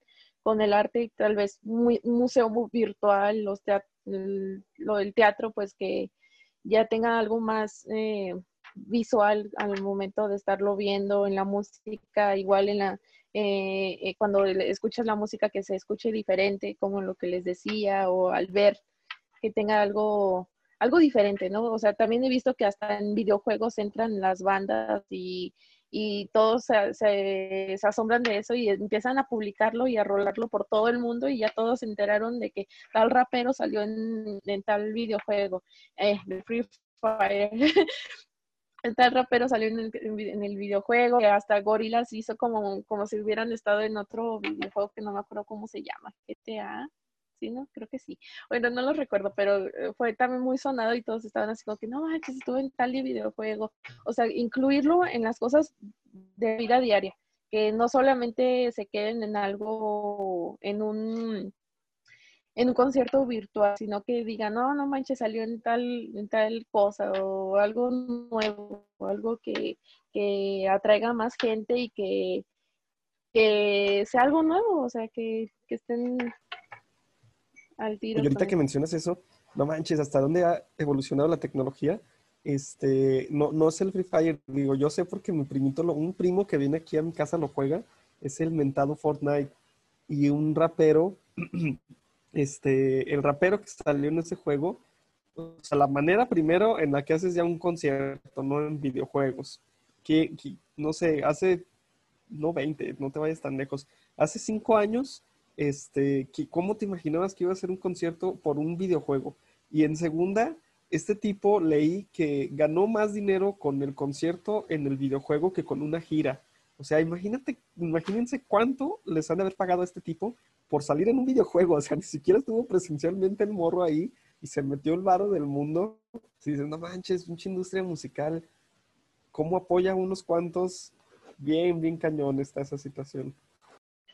el arte, tal vez un museo virtual, los lo del teatro, pues que ya tenga algo más eh, visual al momento de estarlo viendo en la música, igual en la eh, cuando escuchas la música que se escuche diferente, como lo que les decía, o al ver que tenga algo, algo diferente, ¿no? O sea, también he visto que hasta en videojuegos entran las bandas y, y todos se, asombran de eso y empiezan a publicarlo y a rolarlo por todo el mundo y ya todos se enteraron de que tal rapero salió en, tal videojuego, eh, de Free Fire. tal rapero salió en el, en el videojuego, que hasta Gorillaz hizo como, como si hubieran estado en otro videojuego que no me acuerdo cómo se llama, GTA, ¿sí? ¿No? Creo que sí. Bueno, no lo recuerdo, pero eh, fue también muy sonado y todos estaban así como que, no manches, estuve en tal videojuego. O sea, incluirlo en las cosas de vida diaria, que no solamente se queden en algo, en un en un concierto virtual, sino que digan, no, no manches, salió en tal, en tal cosa, o algo nuevo, o algo que, que atraiga más gente y que, que sea algo nuevo, o sea, que, que estén y ahorita que mencionas eso, no manches, ¿hasta dónde ha evolucionado la tecnología? Este, no, no es el Free Fire, digo, yo sé porque mi primito, un primo que viene aquí a mi casa lo juega, es el mentado Fortnite. Y un rapero, este, el rapero que salió en ese juego, o sea, la manera primero en la que haces ya un concierto, no en videojuegos, que, que no sé, hace, no 20, no te vayas tan lejos, hace cinco años este, ¿cómo te imaginabas que iba a ser un concierto por un videojuego? Y en segunda, este tipo leí que ganó más dinero con el concierto en el videojuego que con una gira. O sea, imagínate, imagínense cuánto les han de haber pagado a este tipo por salir en un videojuego. O sea, ni siquiera estuvo presencialmente el morro ahí y se metió el varo del mundo. Si dicen, no manches, mucha industria musical. ¿Cómo apoya a unos cuantos? Bien, bien cañón está esa situación.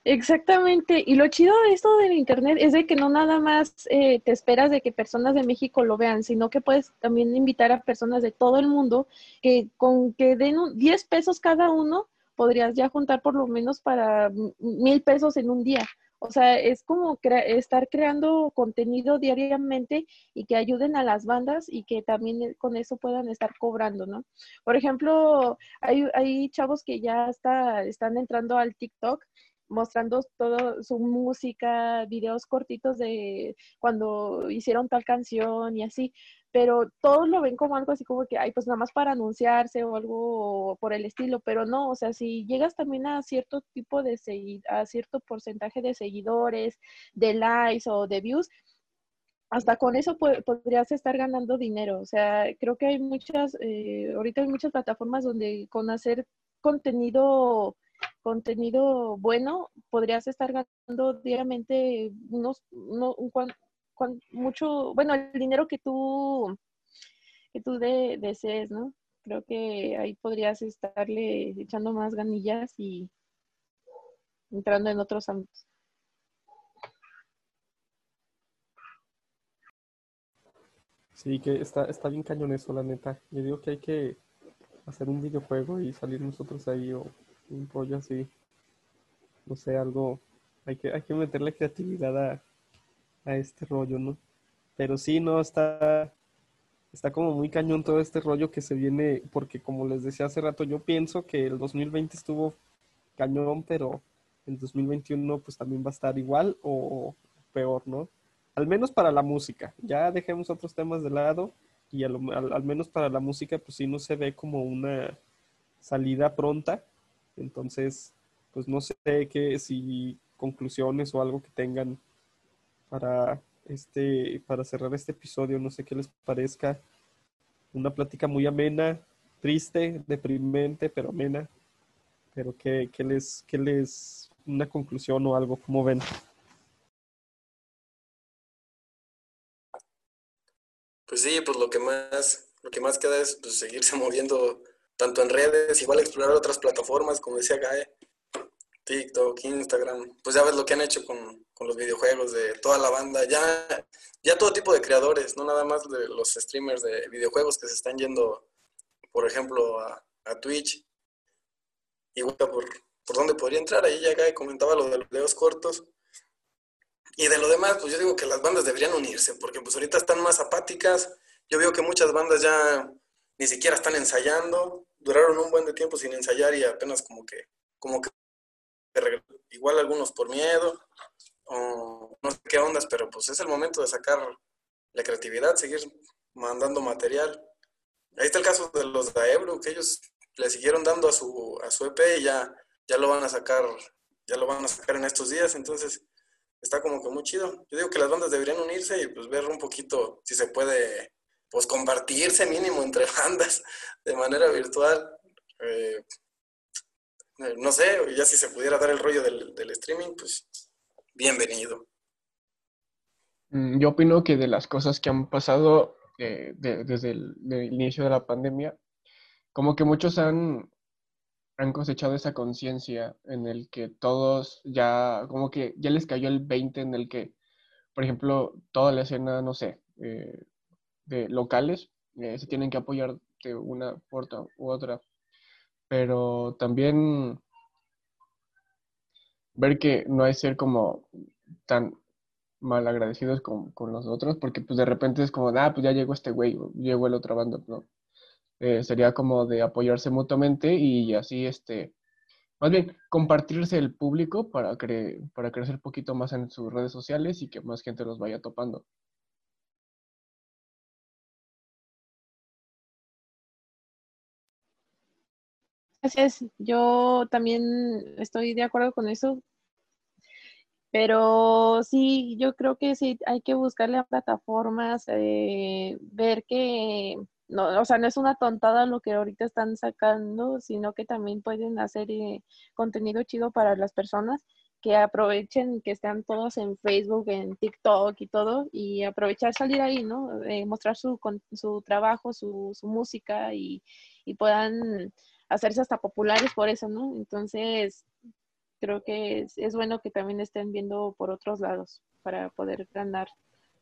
Exactamente. Y lo chido de esto del Internet es de que no nada más eh, te esperas de que personas de México lo vean, sino que puedes también invitar a personas de todo el mundo que con que den 10 pesos cada uno, podrías ya juntar por lo menos para mil pesos en un día. O sea, es como estar creando contenido diariamente y que ayuden a las bandas y que también eh, con eso puedan estar cobrando, ¿no? Por ejemplo, hay, hay chavos que ya está, están entrando al TikTok mostrando todo su música, videos cortitos de cuando hicieron tal canción y así, pero todos lo ven como algo así como que, ay, pues nada más para anunciarse o algo por el estilo, pero no, o sea, si llegas también a cierto tipo de a cierto porcentaje de seguidores, de likes o de views, hasta con eso podrías estar ganando dinero. O sea, creo que hay muchas, eh, ahorita hay muchas plataformas donde con hacer contenido contenido bueno, podrías estar ganando diariamente unos, un, mucho, bueno, el dinero que tú, que tú desees, ¿no? Creo que ahí podrías estarle echando más ganillas y entrando en otros ámbitos. Sí, que está, está bien cañón eso, la neta. Yo digo que hay que hacer un videojuego y salir nosotros ahí o un rollo así. No sé, algo. Hay que, hay que meterle creatividad a, a este rollo, ¿no? Pero sí, no, está, está como muy cañón todo este rollo que se viene, porque como les decía hace rato, yo pienso que el 2020 estuvo cañón, pero el 2021 pues también va a estar igual o peor, ¿no? Al menos para la música. Ya dejemos otros temas de lado y al, al menos para la música pues sí no se ve como una salida pronta entonces, pues no sé qué, si conclusiones o algo que tengan para este, para cerrar este episodio, no sé qué les parezca. Una plática muy amena, triste, deprimente, pero amena. Pero que, les, que les, una conclusión o algo, como ven? Pues sí, pues lo que más, lo que más queda es pues, seguirse moviendo tanto en redes, igual explorar otras plataformas, como decía Gae, TikTok, Instagram, pues ya ves lo que han hecho con, los videojuegos de toda la banda, ya, ya todo tipo de creadores, no nada más de los streamers de videojuegos que se están yendo, por ejemplo, a, Twitch. Y por, por dónde podría entrar, ahí ya Gae comentaba lo de los videos cortos. Y de lo demás, pues yo digo que las bandas deberían unirse, porque pues ahorita están más apáticas. Yo veo que muchas bandas ya ni siquiera están ensayando, duraron un buen de tiempo sin ensayar y apenas como que, como que igual algunos por miedo, o no sé qué ondas, pero pues es el momento de sacar la creatividad, seguir mandando material. Ahí está el caso de los Daebro, que ellos le siguieron dando a su, a su EP y ya, ya lo van a sacar, ya lo van a sacar en estos días, entonces está como que muy chido. Yo digo que las bandas deberían unirse y pues ver un poquito si se puede pues compartirse mínimo entre bandas de manera virtual. Eh, no sé, ya si se pudiera dar el rollo del, streaming, pues bienvenido. Mm, yo opino que de las cosas que han pasado eh, desde el, inicio de la pandemia, como que muchos han, han cosechado esa conciencia en el que todos ya, como que ya les cayó el 20 en el que, por ejemplo, toda la escena, no sé, eh, de locales eh, se tienen que apoyar de una forma u otra. Pero también ver que no hay ser como tan mal agradecidos con, con los otros, porque pues de repente es como, ah, pues ya llegó este güey, llegó el otro bando, ¿no? Eh, sería como de apoyarse mutuamente y así, este, más bien, compartirse el público para, cre para crecer un poquito más en sus redes sociales y que más gente los vaya topando. Gracias. Yo también estoy de acuerdo con eso. Pero sí, yo creo que sí hay que buscarle a plataformas, eh, ver que, no, o sea, no es una tontada lo que ahorita están sacando, sino que también pueden hacer eh, contenido chido para las personas que aprovechen que están todos en Facebook, en TikTok y todo, y aprovechar salir ahí, ¿no? Eh, mostrar su, su trabajo, su, su música y puedan hacerse hasta populares por eso, ¿no? Entonces, creo que es, bueno que también estén viendo por otros lados para poder ganar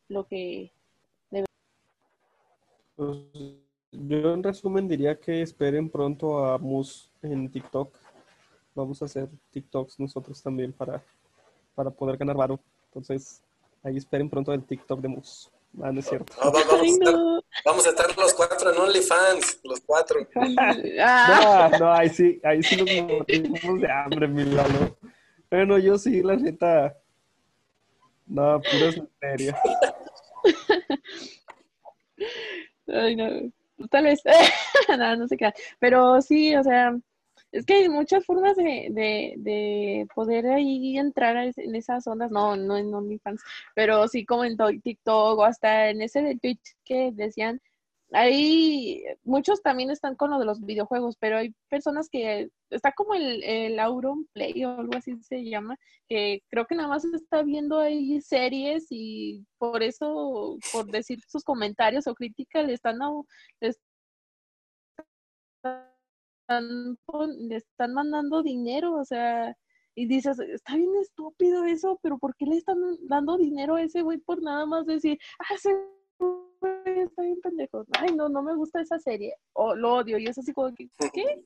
lo que debe. Pues, yo en resumen diría que esperen pronto a Mus en TikTok. Vamos a hacer TikToks nosotros también para, para poder ganar varo. Entonces, ahí esperen pronto el TikTok de Mus. Ah, no es cierto. No, vamos, a estar, vamos, a estar, los cuatro en OnlyFans, los cuatro. Ah. No, no, ahí sí, ahí sí nos morimos de hambre, mi Lalo. Bueno, yo sí, la neta. No, pura serio. Ay, no. Tal vez. no, no sé qué. Pero sí, o sea, es que hay muchas formas de, de, de poder ahí entrar en esas ondas, no, no en OnlyFans, pero sí como en TikTok o hasta en ese de Twitch que decían, ahí muchos también están con lo de los videojuegos, pero hay personas que está como el, el Auron Play o algo así se llama, que creo que nada más está viendo ahí series y por eso, por decir sus comentarios o críticas, le están, le le están mandando dinero, o sea, y dices, está bien estúpido eso, pero ¿por qué le están dando dinero a ese güey por nada más decir, ah, ese güey está bien pendejo? Ay, no, no me gusta esa serie, o lo odio, y es así como que, ¿qué?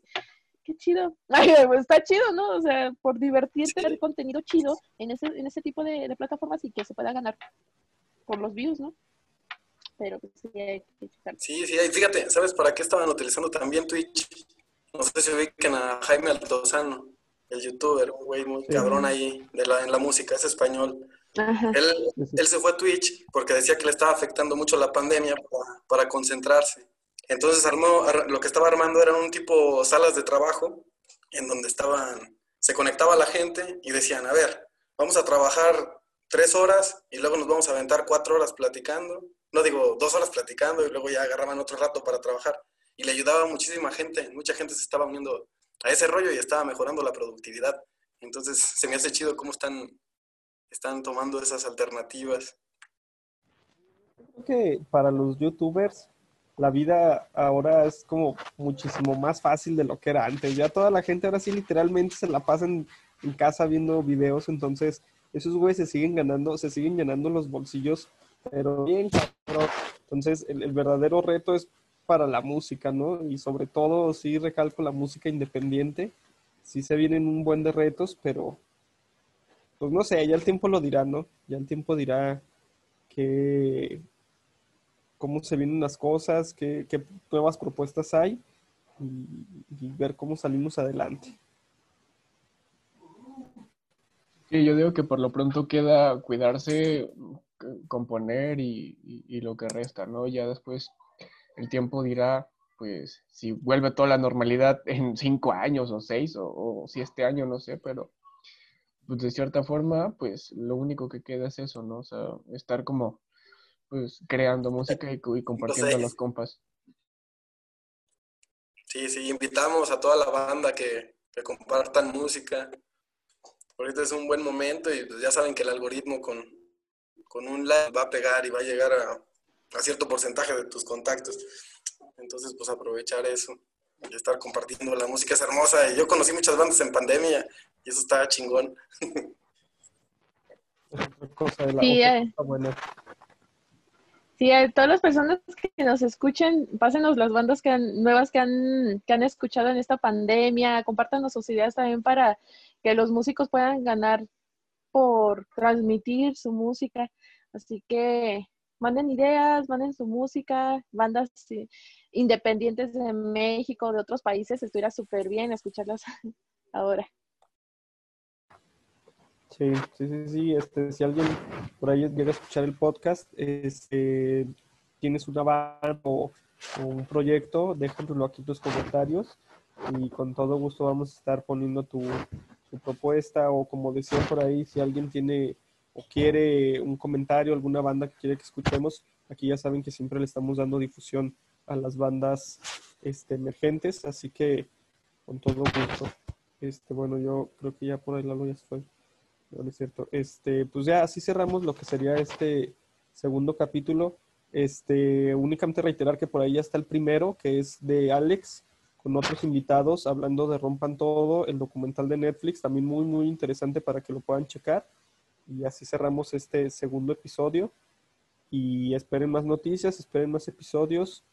Qué chido. Ay, está chido, ¿no? O sea, por divertirte, el contenido chido en ese, en ese tipo de, de plataformas y que se pueda ganar por los views, ¿no? Pero pues, sí hay que Sí, sí, fíjate, ¿sabes para qué estaban utilizando también Twitch? No sé si ubican a Jaime Altozano, el youtuber, un güey muy cabrón ahí de la, en la música, es español. Él, él, se fue a Twitch porque decía que le estaba afectando mucho la pandemia para, para concentrarse. Entonces armó, lo que estaba armando era un tipo salas de trabajo en donde estaban, se conectaba la gente y decían, a ver, vamos a trabajar tres horas y luego nos vamos a aventar cuatro horas platicando. No digo dos horas platicando y luego ya agarraban otro rato para trabajar y le ayudaba a muchísima gente. Mucha gente se estaba uniendo a ese rollo y estaba mejorando la productividad. Entonces se me hace chido cómo están, están tomando esas alternativas. Creo que para los youtubers la vida ahora es como muchísimo más fácil de lo que era antes. Ya toda la gente ahora sí literalmente se la pasa en, casa viendo videos, entonces esos güeyes se siguen ganando, se siguen llenando los bolsillos, pero bien cabrón. Entonces el, el verdadero reto es para la música, ¿no? Y sobre todo, sí recalco la música independiente. Sí se vienen un buen de retos, pero pues no sé, ya el tiempo lo dirá, ¿no? Ya el tiempo dirá que cómo se vienen las cosas, qué, qué nuevas propuestas hay y, ver cómo salimos adelante. Sí, yo digo que por lo pronto queda cuidarse, componer y, y lo que resta, ¿no? Ya después el tiempo dirá, pues, si vuelve toda la normalidad en cinco años o seis, o, si este año, no sé, pero pues de cierta forma, pues lo único que queda es eso, ¿no? O sea, estar como, pues, creando música y, compartiendo los compas. Sí, sí, invitamos a toda la banda que, que compartan música. Ahorita es un buen momento y pues ya saben que el algoritmo con, con un like va a pegar y va a llegar a, a cierto porcentaje de tus contactos. Entonces, pues aprovechar eso y estar compartiendo la música es hermosa. Y yo conocí muchas bandas en pandemia y eso está chingón. sí, eh. sí, a todas las personas que nos escuchen, pásenos las bandas que nuevas que han, que han escuchado en esta pandemia, compártanos sus ideas también para que los músicos puedan ganar por transmitir su música. Así que manden ideas, manden su música, bandas independientes de México, de otros países, estuviera súper bien escucharlas ahora. Sí, sí, sí, sí, este, si alguien por ahí llega a escuchar el podcast, este, tienes una banda o, un proyecto, déjenlo aquí en los comentarios y con todo gusto vamos a estar poniendo tu, tu propuesta o como decían por ahí, si alguien tiene o quiere un comentario, alguna banda que quiere que escuchemos, aquí ya saben que siempre le estamos dando difusión a las bandas este, emergentes, así que con todo gusto. Este, bueno, yo creo que ya por ahí la ya se fue. No, es cierto. Este, pues ya así cerramos lo que sería este segundo capítulo. Este, únicamente reiterar que por ahí ya está el primero, que es de Alex, con otros invitados, hablando de Rompan Todo, el documental de Netflix, también muy, muy interesante para que lo puedan checar. Y así cerramos este segundo episodio. Y esperen más noticias, esperen más episodios.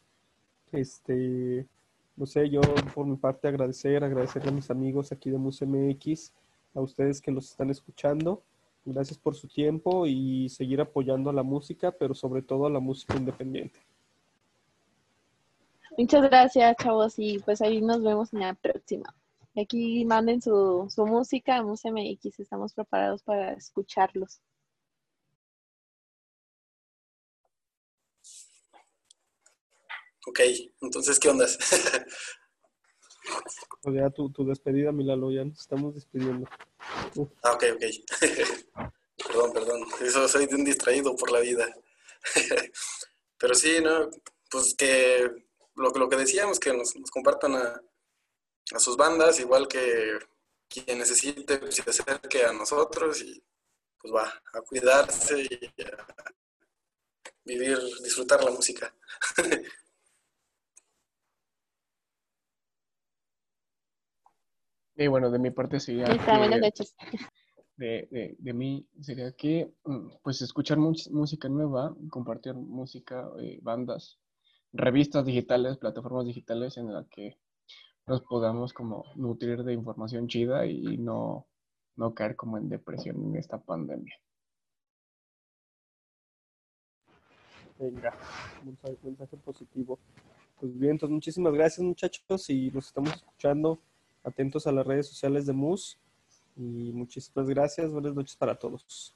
Este, no sé, yo por mi parte agradecer, agradecerle a mis amigos aquí de MusMX, a ustedes que nos están escuchando. Gracias por su tiempo y seguir apoyando a la música, pero sobre todo a la música independiente. Muchas gracias, chavos, y pues ahí nos vemos en la próxima. Aquí manden su, su música a MusMX, estamos preparados para escucharlos. Ok, entonces, ¿qué ondas? o ya tu, tu despedida, Milalo, ya nos estamos despidiendo. Ah, ok, ok. perdón, perdón. Eso soy de un distraído por la vida. Pero sí, ¿no? Pues que lo, lo que decíamos, que nos, compartan a, a, sus bandas, igual que quien necesite pues, se acerque a nosotros y pues va a cuidarse y a vivir, disfrutar la música. Y bueno, de mi parte sería... De, de, mí sería que, mm, pues, escuchar música nueva, compartir música, eh, bandas, revistas digitales, plataformas digitales en las que nos podamos como nutrir de información chida y no, no caer como en depresión en esta pandemia. Venga, mensaje, mensaje positivo. Pues bien, entonces muchísimas gracias muchachos y nos estamos escuchando atentos a las redes sociales de MUS y muchísimas gracias. Buenas noches para todos.